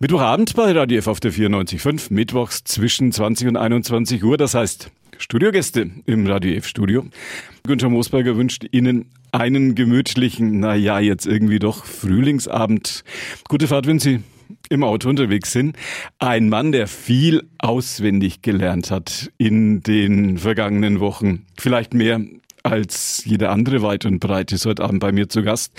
Mittwochabend bei Radio F auf der 94.5, mittwochs zwischen 20 und 21 Uhr. Das heißt, Studiogäste im Radio F Studio. Günther Moosberger wünscht Ihnen einen gemütlichen, naja, jetzt irgendwie doch Frühlingsabend. Gute Fahrt, wenn Sie im Auto unterwegs sind. Ein Mann, der viel auswendig gelernt hat in den vergangenen Wochen. Vielleicht mehr als jede andere weit und breit ist heute Abend bei mir zu Gast.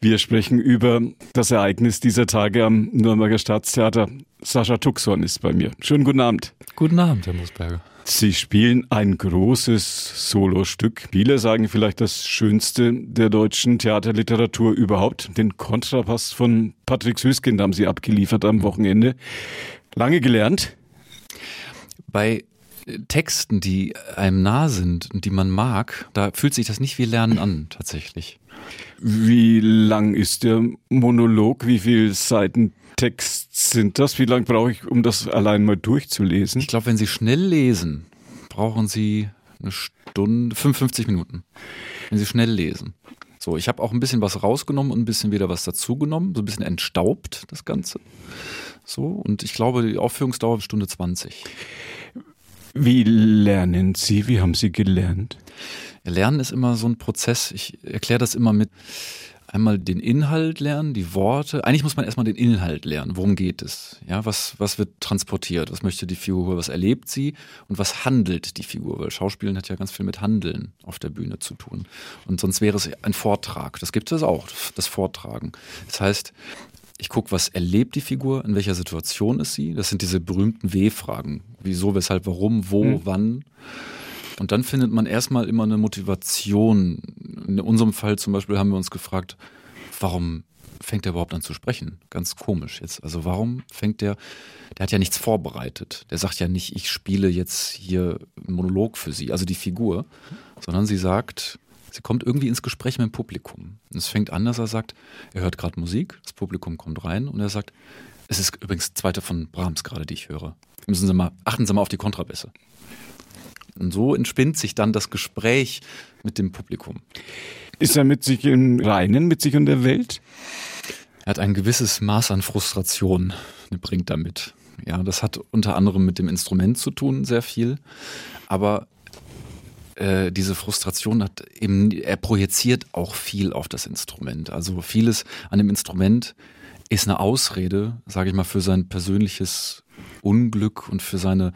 Wir sprechen über das Ereignis dieser Tage am Nürnberger Staatstheater. Sascha Tuxon ist bei mir. Schönen guten Abend. Guten Abend, Herr Musberger. Sie spielen ein großes Solostück. Viele sagen vielleicht das schönste der deutschen Theaterliteratur überhaupt. Den Kontrapass von Patrick Süßkind haben Sie abgeliefert am Wochenende. Lange gelernt? Bei Texten, die einem nah sind und die man mag, da fühlt sich das nicht wie Lernen an, tatsächlich. Wie lang ist der Monolog? Wie viele Seiten Text sind das? Wie lange brauche ich, um das allein mal durchzulesen? Ich glaube, wenn Sie schnell lesen, brauchen Sie eine Stunde, 55 Minuten. Wenn Sie schnell lesen. So, ich habe auch ein bisschen was rausgenommen und ein bisschen wieder was dazugenommen, so ein bisschen entstaubt, das Ganze. So, und ich glaube, die Aufführungsdauer ist Stunde 20. Wie lernen Sie? Wie haben Sie gelernt? Lernen ist immer so ein Prozess. Ich erkläre das immer mit einmal den Inhalt lernen, die Worte. Eigentlich muss man erstmal den Inhalt lernen. Worum geht es? Ja, was, was wird transportiert? Was möchte die Figur? Was erlebt sie? Und was handelt die Figur? Weil Schauspielen hat ja ganz viel mit Handeln auf der Bühne zu tun. Und sonst wäre es ein Vortrag. Das gibt es auch, das Vortragen. Das heißt, ich gucke, was erlebt die Figur, in welcher Situation ist sie. Das sind diese berühmten W-Fragen. Wieso, weshalb, warum, wo, mhm. wann. Und dann findet man erstmal immer eine Motivation. In unserem Fall zum Beispiel haben wir uns gefragt, warum fängt er überhaupt an zu sprechen? Ganz komisch jetzt. Also warum fängt der, der hat ja nichts vorbereitet. Der sagt ja nicht, ich spiele jetzt hier einen Monolog für sie, also die Figur, sondern sie sagt, sie kommt irgendwie ins Gespräch mit dem Publikum. Und es fängt an, dass er sagt, er hört gerade Musik, das Publikum kommt rein und er sagt, es ist übrigens zweite von Brahms gerade, die ich höre. Müssen Sie mal, achten Sie mal auf die Kontrabässe. Und so entspinnt sich dann das Gespräch mit dem Publikum. Ist er mit sich im Reinen, mit sich und der Welt? Er hat ein gewisses Maß an Frustration, bringt damit. Ja, das hat unter anderem mit dem Instrument zu tun, sehr viel. Aber äh, diese Frustration hat eben, er projiziert auch viel auf das Instrument. Also vieles an dem Instrument ist eine Ausrede, sage ich mal, für sein persönliches Unglück und für seine,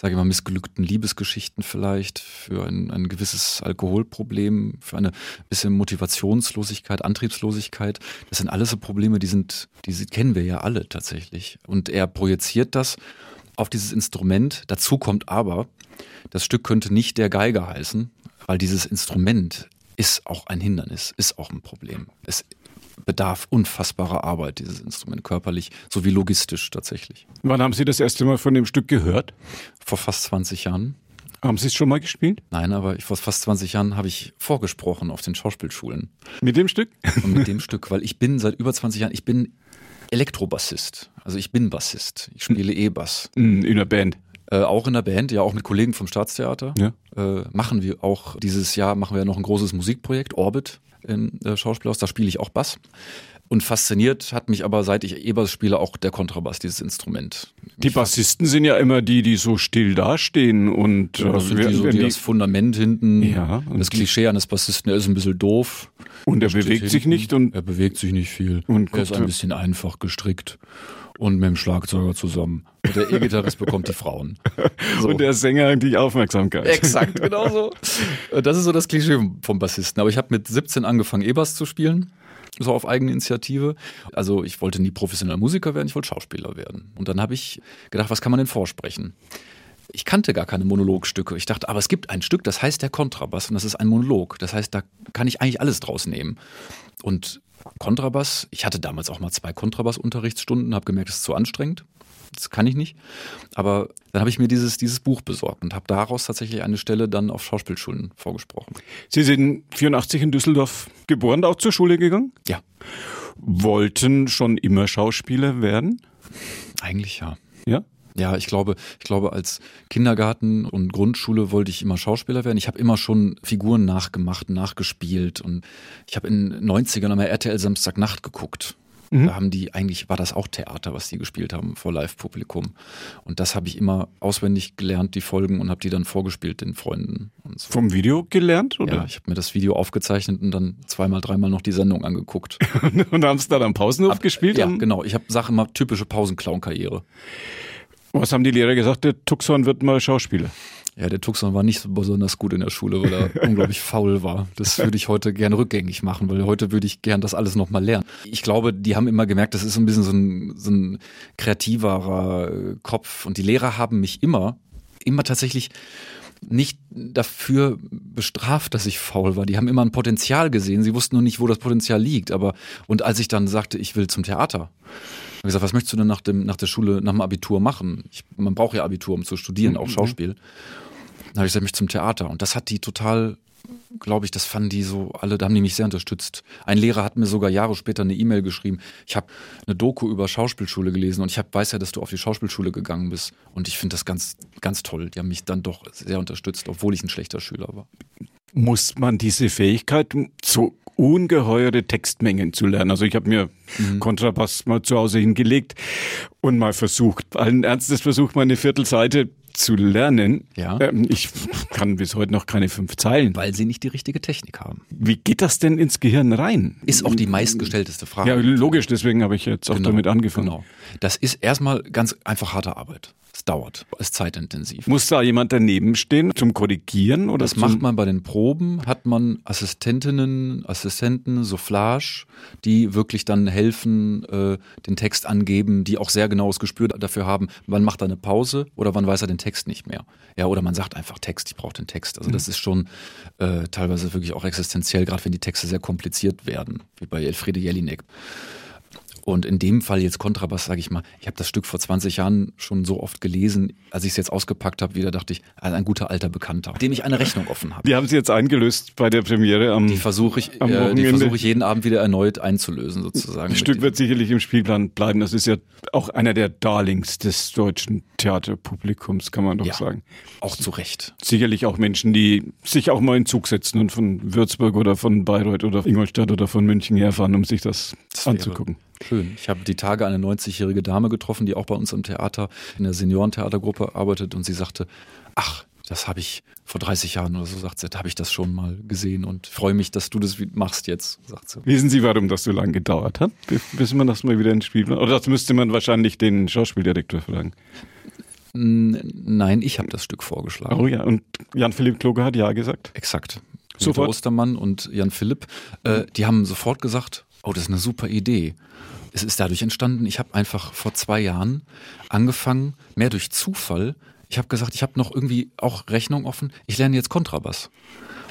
sage ich mal, missglückten Liebesgeschichten vielleicht, für ein, ein gewisses Alkoholproblem, für eine bisschen Motivationslosigkeit, Antriebslosigkeit. Das sind alles so Probleme, die sind, die kennen wir ja alle tatsächlich. Und er projiziert das auf dieses Instrument. Dazu kommt aber, das Stück könnte nicht der Geiger heißen, weil dieses Instrument ist auch ein Hindernis, ist auch ein Problem. Es bedarf unfassbarer Arbeit, dieses Instrument, körperlich sowie logistisch tatsächlich. Wann haben Sie das erste Mal von dem Stück gehört? Vor fast 20 Jahren. Haben Sie es schon mal gespielt? Nein, aber vor fast 20 Jahren habe ich vorgesprochen auf den Schauspielschulen. Mit dem Stück? Und mit dem Stück, weil ich bin seit über 20 Jahren, ich bin Elektrobassist. Also ich bin Bassist. Ich spiele E-Bass. In der Band. Äh, auch in der Band, ja, auch mit Kollegen vom Staatstheater. Ja. Äh, machen wir auch dieses Jahr machen wir noch ein großes Musikprojekt, Orbit im äh, Schauspielhaus. Da spiele ich auch Bass. Und fasziniert hat mich aber, seit ich E-Bass spiele, auch der Kontrabass, dieses Instrument. Die Bassisten sind ja immer die, die so still dastehen und ja, das äh, die, so, die, das Fundament hinten, ja, das Klischee eines Bassisten, er ist ein bisschen doof. Und er bewegt sich nicht und er bewegt sich nicht viel. Und er ist ein bisschen einfach gestrickt und mit dem Schlagzeuger zusammen. Und der E-Gitarrist bekommt die Frauen. So. Und der Sänger die Aufmerksamkeit. Exakt, genau so. Das ist so das Klischee vom Bassisten. Aber ich habe mit 17 angefangen, E-Bass zu spielen. So auf eigene Initiative. Also ich wollte nie professioneller Musiker werden, ich wollte Schauspieler werden. Und dann habe ich gedacht, was kann man denn vorsprechen? Ich kannte gar keine Monologstücke. Ich dachte, aber es gibt ein Stück, das heißt der Kontrabass und das ist ein Monolog. Das heißt, da kann ich eigentlich alles draus nehmen. Und Kontrabass. Ich hatte damals auch mal zwei Kontrabass-Unterrichtsstunden, habe gemerkt, das ist zu anstrengend. Das kann ich nicht. Aber dann habe ich mir dieses, dieses Buch besorgt und habe daraus tatsächlich eine Stelle dann auf Schauspielschulen vorgesprochen. Sie sind 84 in Düsseldorf geboren, auch zur Schule gegangen? Ja. Wollten schon immer Schauspieler werden? Eigentlich ja. Ja? Ja, ich glaube, ich glaube, als Kindergarten und Grundschule wollte ich immer Schauspieler werden. Ich habe immer schon Figuren nachgemacht, nachgespielt und ich habe in 90ern einmal RTL Samstagnacht geguckt. Mhm. Da haben die, eigentlich war das auch Theater, was die gespielt haben vor Live-Publikum. Und das habe ich immer auswendig gelernt, die Folgen, und habe die dann vorgespielt den Freunden. So. Vom Video gelernt? Oder? Ja, ich habe mir das Video aufgezeichnet und dann zweimal, dreimal noch die Sendung angeguckt. und haben es dann am Pausenhof hab, gespielt? Ja, genau. Ich habe Sache immer typische Pausenclown-Karriere. Was haben die Lehrer gesagt? Der Tuxon wird mal Schauspieler. Ja, der Tuxon war nicht so besonders gut in der Schule, weil er unglaublich faul war. Das würde ich heute gerne rückgängig machen, weil heute würde ich gern das alles nochmal lernen. Ich glaube, die haben immer gemerkt, das ist so ein bisschen so ein, so ein kreativerer äh, Kopf. Und die Lehrer haben mich immer, immer tatsächlich nicht dafür bestraft, dass ich faul war. Die haben immer ein Potenzial gesehen. Sie wussten nur nicht, wo das Potenzial liegt. Aber, und als ich dann sagte, ich will zum Theater, habe gesagt, was möchtest du denn nach, dem, nach der Schule, nach dem Abitur machen? Ich, man braucht ja Abitur, um zu studieren, auch mhm. Schauspiel. Dann habe ich gesagt, mich zum Theater. Und das hat die total, glaube ich, das fanden die so alle, da haben die mich sehr unterstützt. Ein Lehrer hat mir sogar Jahre später eine E-Mail geschrieben. Ich habe eine Doku über Schauspielschule gelesen und ich hab, weiß ja, dass du auf die Schauspielschule gegangen bist. Und ich finde das ganz, ganz toll. Die haben mich dann doch sehr unterstützt, obwohl ich ein schlechter Schüler war. Muss man diese Fähigkeit so ungeheure Textmengen zu lernen. Also ich habe mir mhm. Kontrabass mal zu Hause hingelegt und mal versucht, allen Ernstes versucht, mal eine Viertelseite zu lernen. Ja. Ähm, ich kann bis heute noch keine fünf Zeilen. Weil sie nicht die richtige Technik haben. Wie geht das denn ins Gehirn rein? Ist auch die meistgestellteste Frage. Ja, logisch, deswegen habe ich jetzt auch genau, damit angefangen. Genau. Das ist erstmal ganz einfach harte Arbeit. Es dauert, es ist zeitintensiv. Muss da jemand daneben stehen zum Korrigieren? Oder das macht man bei den Proben, hat man Assistentinnen, Assistenten, Soufflage, die wirklich dann helfen, äh, den Text angeben, die auch sehr genaues Gespür dafür haben, wann macht er eine Pause oder wann weiß er den Text nicht mehr. Ja, oder man sagt einfach Text, ich brauche den Text. Also das mhm. ist schon äh, teilweise wirklich auch existenziell, gerade wenn die Texte sehr kompliziert werden, wie bei Elfriede Jelinek. Und in dem Fall jetzt Kontrabass, sage ich mal, ich habe das Stück vor 20 Jahren schon so oft gelesen, als ich es jetzt ausgepackt habe, wieder dachte ich, also ein guter alter Bekannter, dem ich eine Rechnung offen habe. Die haben Sie jetzt eingelöst bei der Premiere am Die versuche ich, äh, die versuche ich jeden Abend wieder erneut einzulösen, sozusagen. Das Stück wird sicherlich im Spielplan bleiben. Das ist ja auch einer der Darlings des deutschen Theaterpublikums, kann man doch ja, sagen. Auch zu Recht. Sicherlich auch Menschen, die sich auch mal in Zug setzen und von Würzburg oder von Bayreuth oder Ingolstadt oder von München herfahren, um sich das, das anzugucken. Schön. Ich habe die Tage eine 90-jährige Dame getroffen, die auch bei uns im Theater, in der Seniorentheatergruppe arbeitet und sie sagte, ach, das habe ich vor 30 Jahren oder so, sagt sie, da habe ich das schon mal gesehen und freue mich, dass du das machst jetzt, sagt sie. Wissen Sie, warum das so lange gedauert hat, bis man das mal wieder ins Spiel Oder das müsste man wahrscheinlich den Schauspieldirektor fragen. Nein, ich habe das Stück vorgeschlagen. Oh ja, und Jan-Philipp Kloge hat ja gesagt. Exakt. Sofort. Ostermann und Jan Philipp, äh, die haben sofort gesagt, oh, das ist eine super Idee. Es ist dadurch entstanden, ich habe einfach vor zwei Jahren angefangen, mehr durch Zufall, ich habe gesagt, ich habe noch irgendwie auch Rechnung offen, ich lerne jetzt Kontrabass.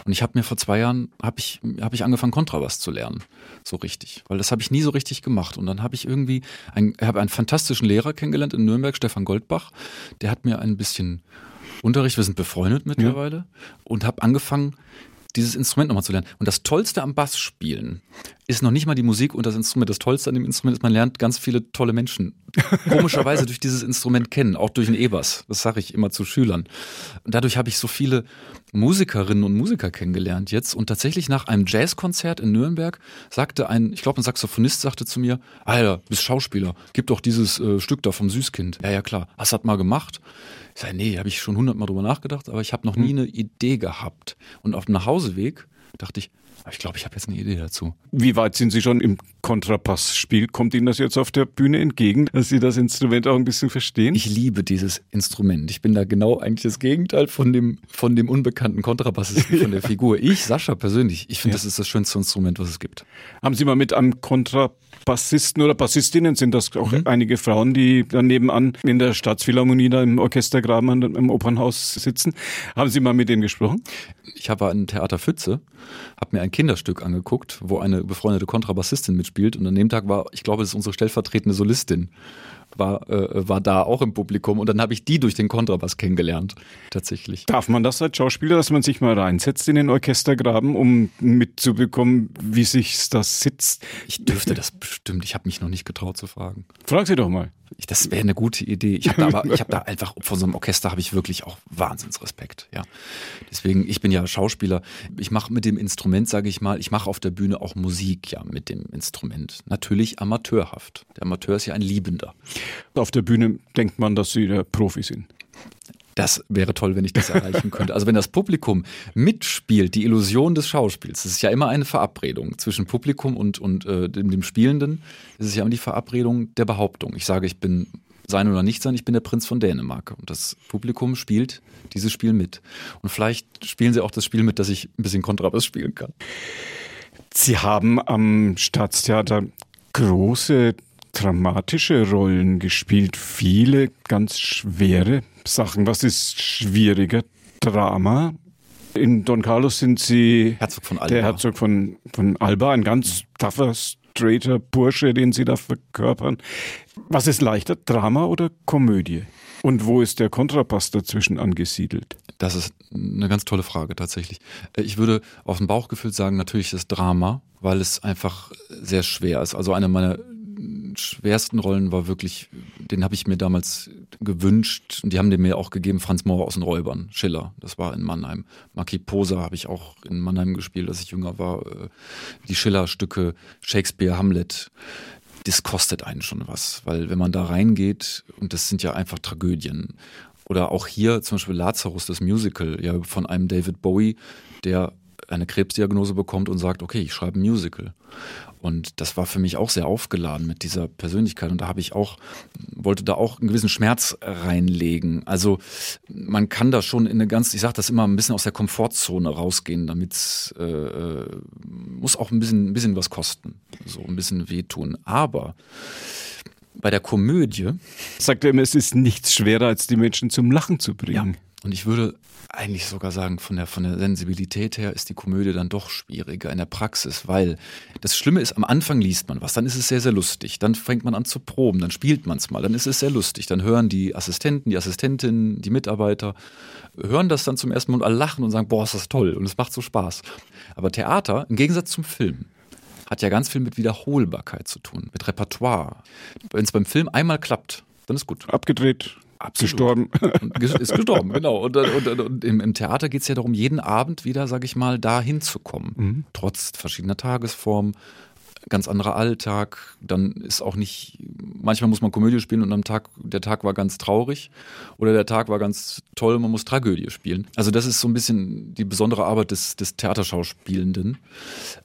Und ich habe mir vor zwei Jahren habe ich habe ich angefangen Kontrabass zu lernen, so richtig, weil das habe ich nie so richtig gemacht. Und dann habe ich irgendwie ein, habe einen fantastischen Lehrer kennengelernt in Nürnberg, Stefan Goldbach. Der hat mir ein bisschen Unterricht, wir sind befreundet mittlerweile ja. und habe angefangen dieses Instrument nochmal zu lernen. Und das Tollste am Bass spielen ist noch nicht mal die Musik und das Instrument. Das Tollste an dem Instrument ist, man lernt ganz viele tolle Menschen komischerweise durch dieses Instrument kennen, auch durch den E-Bass. Das sage ich immer zu Schülern. Und dadurch habe ich so viele Musikerinnen und Musiker kennengelernt jetzt. Und tatsächlich nach einem Jazzkonzert in Nürnberg sagte ein, ich glaube ein Saxophonist sagte zu mir, Alter, bist Schauspieler, gib doch dieses äh, Stück da vom Süßkind. Ja, ja klar. Hast du das mal gemacht? Ich sage, nee, habe ich schon hundertmal drüber nachgedacht, aber ich habe noch nie hm. eine Idee gehabt. Und auf dem Nachhauseweg dachte ich, ich glaube, ich habe jetzt eine Idee dazu. Wie weit sind Sie schon im Kontrapassspiel? Kommt Ihnen das jetzt auf der Bühne entgegen, dass Sie das Instrument auch ein bisschen verstehen? Ich liebe dieses Instrument. Ich bin da genau eigentlich das Gegenteil von dem, von dem unbekannten Kontrabassisten von der Figur. Ich, Sascha persönlich, ich finde, ja. das ist das schönste Instrument, was es gibt. Haben Sie mal mit einem Kontrabassisten oder Bassistinnen, sind das auch mhm. einige Frauen, die dann nebenan in der Staatsphilharmonie da im Orchestergraben im Opernhaus sitzen, haben Sie mal mit denen gesprochen? Ich habe ein Theater Pfütze, habe mir ein Kinderstück angeguckt, wo eine befreundete Kontrabassistin mitspielt und an dem Tag war, ich glaube, das ist unsere stellvertretende Solistin. War, äh, war da auch im Publikum und dann habe ich die durch den Kontrabass kennengelernt, tatsächlich. Darf man das als Schauspieler, dass man sich mal reinsetzt in den Orchestergraben, um mitzubekommen, wie sich das sitzt? Ich dürfte das bestimmt. Ich habe mich noch nicht getraut zu fragen. Frag sie doch mal. Ich, das wäre eine gute Idee. Ich habe da aber, ich habe da einfach von so einem Orchester habe ich wirklich auch Wahnsinnsrespekt. Ja, deswegen ich bin ja Schauspieler. Ich mache mit dem Instrument, sage ich mal, ich mache auf der Bühne auch Musik ja mit dem Instrument. Natürlich amateurhaft. Der Amateur ist ja ein Liebender. Auf der Bühne denkt man, dass sie der Profi sind. Das wäre toll, wenn ich das erreichen könnte. Also wenn das Publikum mitspielt, die Illusion des Schauspiels, das ist ja immer eine Verabredung zwischen Publikum und, und äh, dem, dem Spielenden. Das ist ja immer die Verabredung der Behauptung. Ich sage, ich bin sein oder nicht sein, ich bin der Prinz von Dänemark. Und das Publikum spielt dieses Spiel mit. Und vielleicht spielen sie auch das Spiel mit, dass ich ein bisschen Kontrabass spielen kann. Sie haben am Staatstheater große dramatische Rollen gespielt, viele ganz schwere Sachen. Was ist schwieriger? Drama. In Don Carlos sind Sie Herzog von Alba. der Herzog von, von Alba, ein ganz tougher, straighter Bursche, den Sie da verkörpern. Was ist leichter, Drama oder Komödie? Und wo ist der Kontrabass dazwischen angesiedelt? Das ist eine ganz tolle Frage tatsächlich. Ich würde aus dem Bauchgefühl sagen, natürlich das Drama, weil es einfach sehr schwer ist. Also eine meiner schwersten Rollen war wirklich, den habe ich mir damals gewünscht und die haben den mir auch gegeben, Franz Mauer aus den Räubern, Schiller, das war in Mannheim. Maki Posa habe ich auch in Mannheim gespielt, als ich jünger war. Äh, die Schiller-Stücke, Shakespeare, Hamlet, das kostet einen schon was, weil wenn man da reingeht, und das sind ja einfach Tragödien, oder auch hier zum Beispiel Lazarus, das Musical, ja, von einem David Bowie, der eine Krebsdiagnose bekommt und sagt, okay, ich schreibe ein Musical. Und das war für mich auch sehr aufgeladen mit dieser Persönlichkeit. Und da habe ich auch, wollte da auch einen gewissen Schmerz reinlegen. Also man kann da schon in eine ganz, ich sage das immer, ein bisschen aus der Komfortzone rausgehen, damit es äh, äh, muss auch ein bisschen, ein bisschen was kosten. So ein bisschen wehtun. Aber bei der Komödie. Sagt er immer, es ist nichts schwerer, als die Menschen zum Lachen zu bringen. Ja. Und ich würde eigentlich sogar sagen, von der, von der Sensibilität her ist die Komödie dann doch schwieriger in der Praxis, weil das Schlimme ist, am Anfang liest man was, dann ist es sehr, sehr lustig. Dann fängt man an zu proben, dann spielt man es mal, dann ist es sehr lustig. Dann hören die Assistenten, die Assistentinnen, die Mitarbeiter, hören das dann zum ersten Mal und alle lachen und sagen, boah, ist das toll und es macht so Spaß. Aber Theater, im Gegensatz zum Film, hat ja ganz viel mit Wiederholbarkeit zu tun, mit Repertoire. Wenn es beim Film einmal klappt, dann ist gut. Abgedreht, Absolut. Gestorben. ist gestorben, genau. Und, und, und, im, im, Theater geht es ja darum, jeden Abend wieder, sag ich mal, da hinzukommen. Mhm. Trotz verschiedener Tagesformen, ganz anderer Alltag. Dann ist auch nicht, manchmal muss man Komödie spielen und am Tag, der Tag war ganz traurig oder der Tag war ganz toll, man muss Tragödie spielen. Also das ist so ein bisschen die besondere Arbeit des, des Theaterschauspielenden.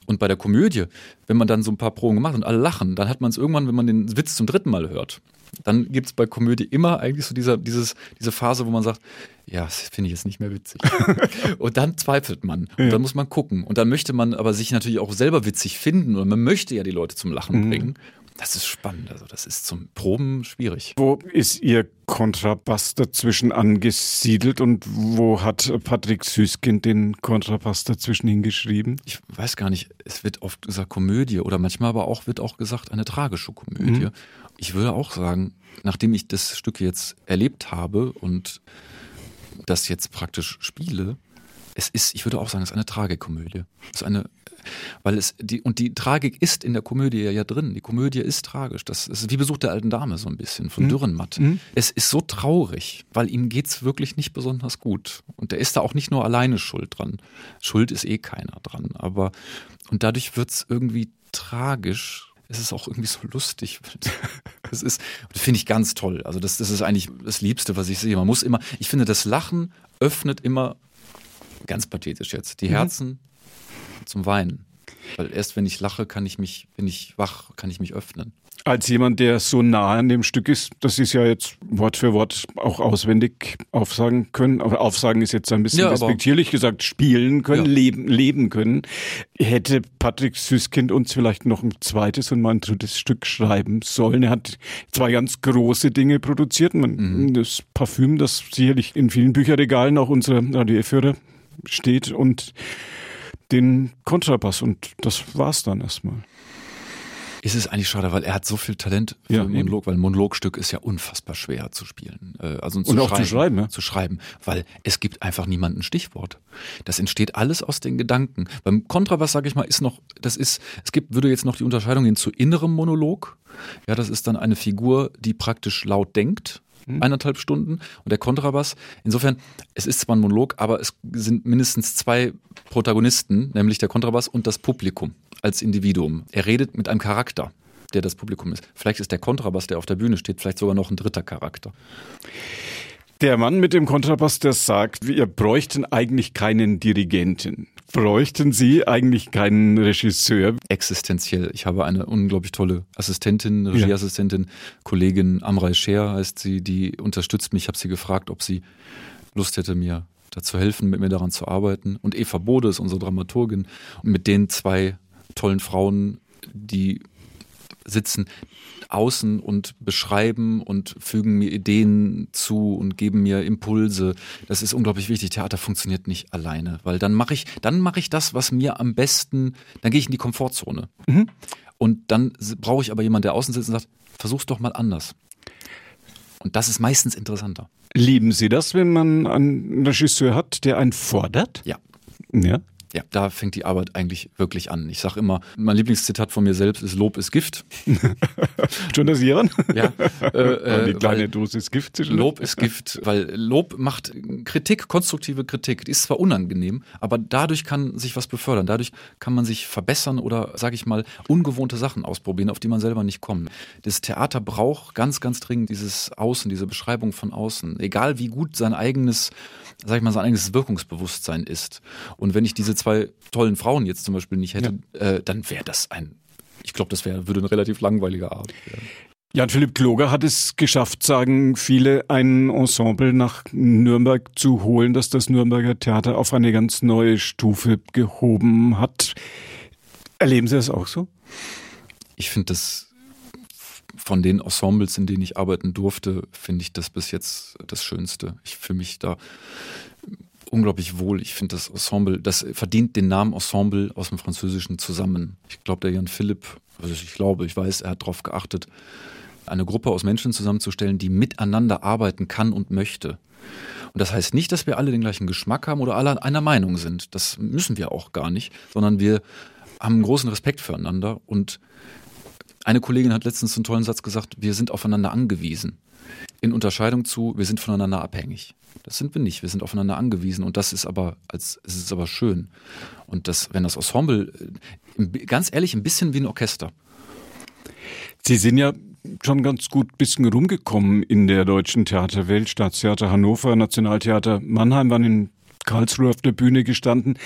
Und bei der Komödie, wenn man dann so ein paar Proben gemacht und alle lachen, dann hat man es irgendwann, wenn man den Witz zum dritten Mal hört, dann gibt es bei Komödie immer eigentlich so dieser, dieses, diese Phase, wo man sagt, ja, das finde ich jetzt nicht mehr witzig. und dann zweifelt man. Und ja. dann muss man gucken. Und dann möchte man aber sich natürlich auch selber witzig finden. Und man möchte ja die Leute zum Lachen mhm. bringen. Das ist spannend. Also, das ist zum Proben schwierig. Wo ist Ihr Kontrabass dazwischen angesiedelt und wo hat Patrick Süßkind den Kontrabass dazwischen hingeschrieben? Ich weiß gar nicht. Es wird oft gesagt Komödie oder manchmal aber auch wird auch gesagt eine tragische Komödie. Mhm. Ich würde auch sagen, nachdem ich das Stück jetzt erlebt habe und das jetzt praktisch spiele, es ist, ich würde auch sagen, es ist eine Tragikomödie. Es ist eine, weil es, die, und die Tragik ist in der Komödie ja, drin. Die Komödie ist tragisch. Das ist wie Besuch der alten Dame so ein bisschen von mhm. Dürrenmatt. Mhm. Es ist so traurig, weil ihm geht es wirklich nicht besonders gut. Und der ist da auch nicht nur alleine schuld dran. Schuld ist eh keiner dran. Aber, und dadurch wird es irgendwie tragisch, es ist auch irgendwie so lustig. Das ist, das finde ich ganz toll. Also das, das ist eigentlich das Liebste, was ich sehe. Man muss immer, ich finde, das Lachen öffnet immer, ganz pathetisch jetzt, die mhm. Herzen mhm. Zum Weinen. Weil erst wenn ich lache, kann ich mich, wenn ich wach, kann ich mich öffnen als jemand, der so nah an dem Stück ist, das ist ja jetzt Wort für Wort auch auswendig aufsagen können. Aber aufsagen ist jetzt ein bisschen ja, respektierlich gesagt, spielen können, ja. leben, leben können. Hätte Patrick Süßkind uns vielleicht noch ein zweites und mal ein drittes Stück schreiben sollen. Er hat zwei ganz große Dinge produziert. Mhm. Das Parfüm, das sicherlich in vielen Bücherregalen auch unserer Radio-Führer steht und den Kontrabass und das war's dann erstmal. Ist es eigentlich schade, weil er hat so viel Talent für Ja, einen Monolog, weil ein Monologstück ist ja unfassbar schwer zu spielen. Äh, Also Und auch zu schreiben, ja. Zu schreiben, weil es gibt einfach niemanden Stichwort. Das entsteht alles aus den Gedanken. Beim Kontrabass, sage ich mal, ist noch, das ist, es gibt, würde jetzt noch die Unterscheidung gehen zu innerem Monolog. Ja, das ist dann eine Figur, die praktisch laut denkt. Eineinhalb Stunden und der Kontrabass. Insofern, es ist zwar ein Monolog, aber es sind mindestens zwei Protagonisten, nämlich der Kontrabass und das Publikum als Individuum. Er redet mit einem Charakter, der das Publikum ist. Vielleicht ist der Kontrabass, der auf der Bühne steht, vielleicht sogar noch ein dritter Charakter. Der Mann mit dem Kontrabass, der sagt, wir bräuchten eigentlich keinen Dirigenten. Bräuchten Sie eigentlich keinen Regisseur? Existenziell. Ich habe eine unglaublich tolle Assistentin, Regieassistentin, Kollegin Amrei Scher heißt sie, die unterstützt mich. Ich habe sie gefragt, ob sie Lust hätte, mir dazu helfen, mit mir daran zu arbeiten. Und Eva Bode ist unsere Dramaturgin. Und mit den zwei tollen Frauen, die sitzen außen und beschreiben und fügen mir Ideen zu und geben mir Impulse. Das ist unglaublich wichtig. Theater funktioniert nicht alleine, weil dann mache ich, dann mache ich das, was mir am besten, dann gehe ich in die Komfortzone. Und dann brauche ich aber jemanden, der außen sitzt und sagt, versuch's doch mal anders. Und das ist meistens interessanter. Lieben Sie das, wenn man einen Regisseur hat, der einen fordert? Ja. Ja. Ja, da fängt die Arbeit eigentlich wirklich an. Ich sage immer, mein Lieblingszitat von mir selbst ist Lob ist Gift. Schon das Ihren? Ja, äh, Die äh, kleine Dosis Gift Lob ist Gift, weil Lob macht Kritik, konstruktive Kritik. Die ist zwar unangenehm, aber dadurch kann sich was befördern. Dadurch kann man sich verbessern oder, sage ich mal, ungewohnte Sachen ausprobieren, auf die man selber nicht kommt. Das Theater braucht ganz, ganz dringend dieses Außen, diese Beschreibung von außen. Egal wie gut sein eigenes, sag ich mal, sein eigenes Wirkungsbewusstsein ist. Und wenn ich diese zwei tollen Frauen jetzt zum Beispiel nicht hätte, äh, dann wäre das ein, ich glaube, das wäre, würde eine relativ langweilige Art werden. Jan-Philipp Kloger hat es geschafft, sagen viele, ein Ensemble nach Nürnberg zu holen, das das Nürnberger Theater auf eine ganz neue Stufe gehoben hat. Erleben Sie das auch so? ich finde das von den Ensembles, in denen ich arbeiten durfte, finde ich das bis jetzt das Schönste. Ich fühle mich da unglaublich wohl. Ich finde das Ensemble, das verdient den Namen Ensemble aus dem Französischen zusammen. Ich glaube, der Jan Philipp, also ich glaube, ich weiß, er hat darauf geachtet, eine Gruppe aus Menschen zusammenzustellen, die miteinander arbeiten kann und möchte. Und das heißt nicht, dass wir alle den gleichen Geschmack haben oder alle einer Meinung sind. Das müssen wir auch gar nicht, sondern wir haben großen Respekt füreinander. Und eine Kollegin hat letztens einen tollen Satz gesagt, wir sind aufeinander angewiesen. In Unterscheidung zu, wir sind voneinander abhängig. Das sind wir nicht, wir sind aufeinander angewiesen und das ist aber, als, es ist aber schön. Und das, wenn das Ensemble, äh, ganz ehrlich, ein bisschen wie ein Orchester. Sie sind ja schon ganz gut bisschen rumgekommen in der deutschen Theaterwelt. Staatstheater Hannover, Nationaltheater Mannheim waren in Karlsruhe auf der Bühne gestanden.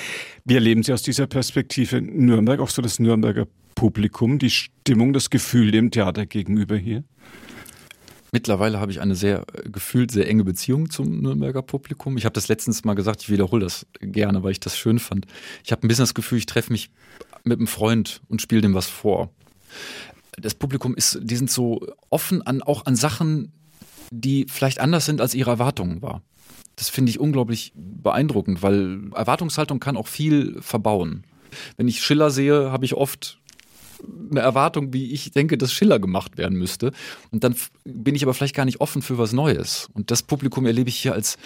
Wie erleben Sie aus dieser Perspektive Nürnberg, auch so das Nürnberger Publikum, die Stimmung, das Gefühl dem Theater gegenüber hier? Mittlerweile habe ich eine sehr äh, gefühlt sehr enge Beziehung zum Nürnberger Publikum. Ich habe das letztens mal gesagt, ich wiederhole das gerne, weil ich das schön fand. Ich habe ein bisschen das Gefühl, ich treffe mich mit einem Freund und spiele dem was vor. Das Publikum ist, die sind so offen an auch an Sachen, die vielleicht anders sind, als ihre Erwartungen war. Das finde ich unglaublich beeindruckend, weil Erwartungshaltung kann auch viel verbauen. Wenn ich Schiller sehe, habe ich oft eine Erwartung, wie ich denke, dass Schiller gemacht werden müsste. Und dann bin ich aber vielleicht gar nicht offen für was Neues. Und das Publikum erlebe ich hier als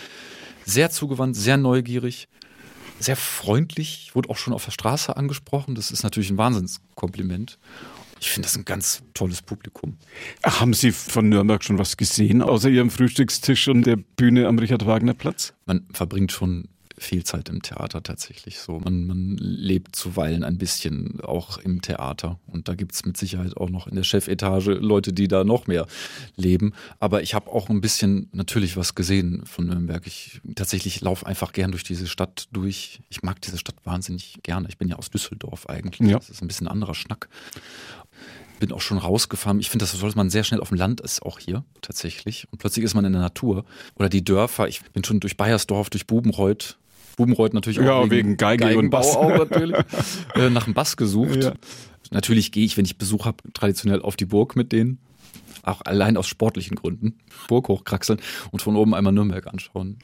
sehr zugewandt, sehr neugierig, sehr freundlich. Ich wurde auch schon auf der Straße angesprochen. Das ist natürlich ein Wahnsinnskompliment. Ich finde das ein ganz tolles Publikum. Haben Sie von Nürnberg schon was gesehen, außer Ihrem Frühstückstisch und der Bühne am Richard-Wagner-Platz? Man verbringt schon viel Zeit im Theater tatsächlich so. Man, man lebt zuweilen ein bisschen auch im Theater. Und da gibt es mit Sicherheit auch noch in der Chefetage Leute, die da noch mehr leben. Aber ich habe auch ein bisschen natürlich was gesehen von Nürnberg. Ich tatsächlich laufe einfach gern durch diese Stadt durch. Ich mag diese Stadt wahnsinnig gerne. Ich bin ja aus Düsseldorf eigentlich. Ja. Das ist ein bisschen ein anderer Schnack. Bin auch schon rausgefahren. Ich finde, das sollte man sehr schnell auf dem Land ist, auch hier tatsächlich. Und plötzlich ist man in der Natur. Oder die Dörfer. Ich bin schon durch Bayersdorf, durch Bubenreuth. Bubenreuth natürlich auch Ja, wegen Geige und Bass. auch natürlich. äh, nach einem Bass gesucht. Ja. Natürlich gehe ich, wenn ich Besuch habe, traditionell auf die Burg mit denen. Auch allein aus sportlichen Gründen. Burg hochkraxeln und von oben einmal Nürnberg anschauen.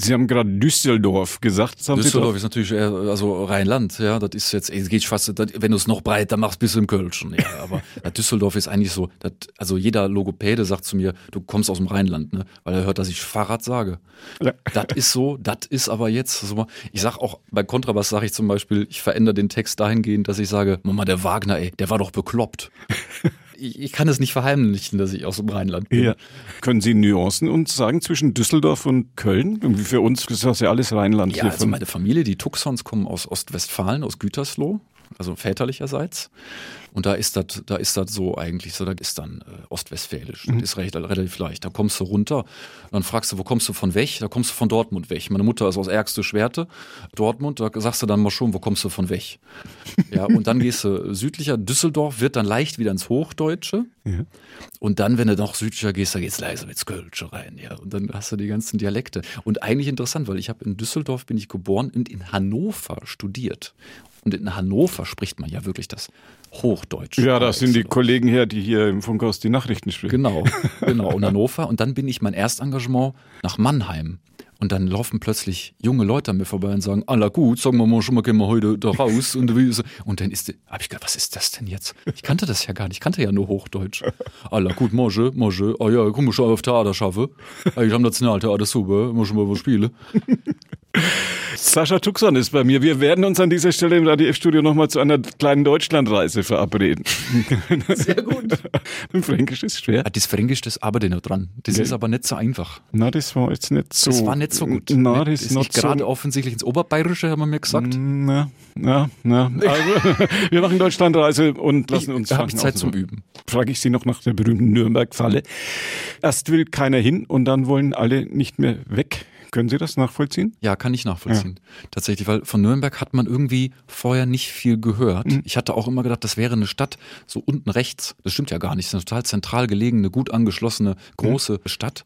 Sie haben gerade Düsseldorf gesagt. Düsseldorf ist natürlich eher, also Rheinland, ja, das ist jetzt, es geht fast, das, wenn du es noch breiter machst, bis im Kölschen, ja, aber Düsseldorf ist eigentlich so, das, also jeder Logopäde sagt zu mir, du kommst aus dem Rheinland, ne, weil er hört, dass ich Fahrrad sage. Ja. Das ist so, das ist aber jetzt so, ich sag auch, bei Kontrabass sage ich zum Beispiel, ich verändere den Text dahingehend, dass ich sage, Mama, der Wagner, ey, der war doch bekloppt ich, ich, kann es nicht verheimlichen, dass ich aus dem Rheinland bin. Ja. Können Sie Nuancen uns sagen zwischen Düsseldorf und Köln? Irgendwie für uns ist das ja alles Rheinland. Ja, also meine Familie, die Tuxons, kommen aus Ostwestfalen, aus Gütersloh also väterlicherseits. Und da ist das, da ist das so eigentlich so, das ist dann äh, Ostwestfälisch. Das mhm. ist recht, relativ leicht. Da kommst du runter, dann fragst du, wo kommst du von weg? Da kommst du von Dortmund weg. Meine Mutter ist aus Ärgste Schwerte, Dortmund, da sagst du dann mal schon, wo kommst du von weg? Ja, und dann gehst du südlicher, Düsseldorf wird dann leicht wieder ins Hochdeutsche. Ja. Und dann, wenn du noch südlicher gehst, da geht's leise ins Kölsche rein, ja. Und dann hast du die ganzen Dialekte. Und eigentlich interessant, weil ich habe in Düsseldorf bin ich geboren und in Hannover studiert. Und in Hannover spricht man ja wirklich das Hochdeutsch. Ja, das sind die Kollegen her, die hier im Funkhaus die Nachrichten sprechen. Genau, genau. Und Hannover. Und dann bin ich mein Erstengagement nach Mannheim. Und dann laufen plötzlich junge Leute an mir vorbei und sagen, Allah gut, sagen wir mal schon mal, gehen wir heute da raus. Und, und dann ist, habe ich gedacht, was ist das denn jetzt? Ich kannte das ja gar nicht, ich kannte ja nur Hochdeutsch. Allah gut, morge, morge, ah ja, komm schon auf Theater schaffe. Ich habe Nationaltheater super, muss schon mal was spielen. Sascha Tuxon ist bei mir. Wir werden uns an dieser Stelle im Radio F-Studio nochmal zu einer kleinen Deutschlandreise verabreden. Sehr gut. Fränkisch ist schwer. Ah, das Fränkisch, das arbeite ich noch dran. Das ja. ist aber nicht so einfach. Na, das war jetzt nicht so. Das war nicht so gut. Na, das, ist nicht gerade so offensichtlich ins Oberbayerische, haben wir mir gesagt. Na, na, na. Also, wir machen Deutschlandreise und lassen uns Ich habe Zeit zum Üben. Frage ich Sie noch nach der berühmten Nürnberg-Falle. Erst will keiner hin und dann wollen alle nicht mehr weg. Können Sie das nachvollziehen? Ja, kann ich nachvollziehen. Ja. Tatsächlich, weil von Nürnberg hat man irgendwie vorher nicht viel gehört. Mhm. Ich hatte auch immer gedacht, das wäre eine Stadt so unten rechts. Das stimmt ja gar nicht. Das ist eine total zentral gelegene, gut angeschlossene, große mhm. Stadt.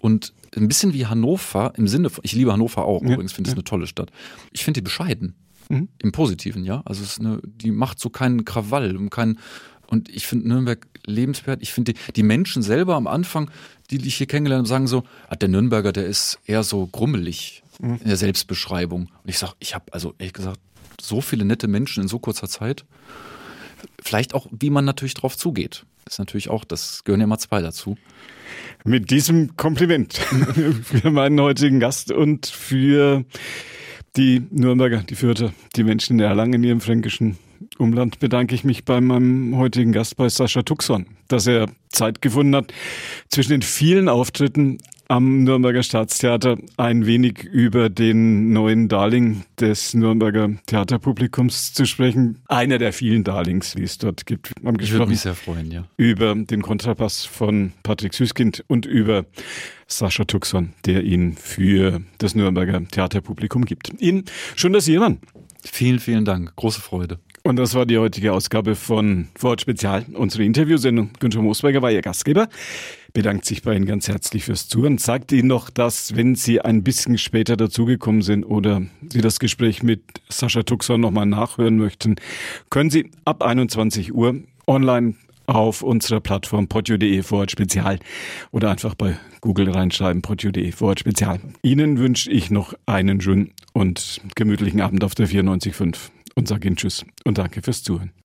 Und ein bisschen wie Hannover im Sinne von, ich liebe Hannover auch, ja. übrigens finde ich ja. eine tolle Stadt. Ich finde die bescheiden. Mhm. Im Positiven, ja. Also es ist eine, die macht so keinen Krawall und keinen und ich finde Nürnberg lebenswert. Ich finde die, die, Menschen selber am Anfang, die ich hier kennengelernt habe, sagen so, ah, der Nürnberger, der ist eher so grummelig mhm. in der Selbstbeschreibung. Und ich sage, ich habe also ehrlich gesagt so viele nette Menschen in so kurzer Zeit. Vielleicht auch, wie man natürlich drauf zugeht. Das ist natürlich auch, das gehören ja immer zwei dazu. Mit diesem Kompliment für meinen heutigen Gast und für die Nürnberger, die Fürther, die Menschen in Erlangen in ihrem fränkischen Umland bedanke ich mich bei meinem heutigen Gast, bei Sascha Tuxon, dass er Zeit gefunden hat, zwischen den vielen Auftritten am Nürnberger Staatstheater ein wenig über den neuen Darling des Nürnberger Theaterpublikums zu sprechen. Einer der vielen Darlings, die es dort gibt. Wir haben ich würde mich sehr freuen, ja. Über den Kontrapass von Patrick Süßkind und über Sascha Tuxon, der ihn für das Nürnberger Theaterpublikum gibt. Ihnen schön, dass Sie hier waren. Vielen, vielen Dank. Große Freude. Und das war die heutige Ausgabe von Wort Spezial, unsere Interviewsendung. Günther Moosberger war Ihr Gastgeber, bedankt sich bei Ihnen ganz herzlich fürs Zuhören, sagt Ihnen noch, dass wenn Sie ein bisschen später dazugekommen sind oder Sie das Gespräch mit Sascha Tuxon nochmal nachhören möchten, können Sie ab 21 Uhr online auf unserer Plattform podio.de Vorort Spezial oder einfach bei Google reinschreiben podio.de Vorort Spezial. Ihnen wünsche ich noch einen schönen und gemütlichen Abend auf der 94.5 und sage Ihnen Tschüss und danke fürs Zuhören.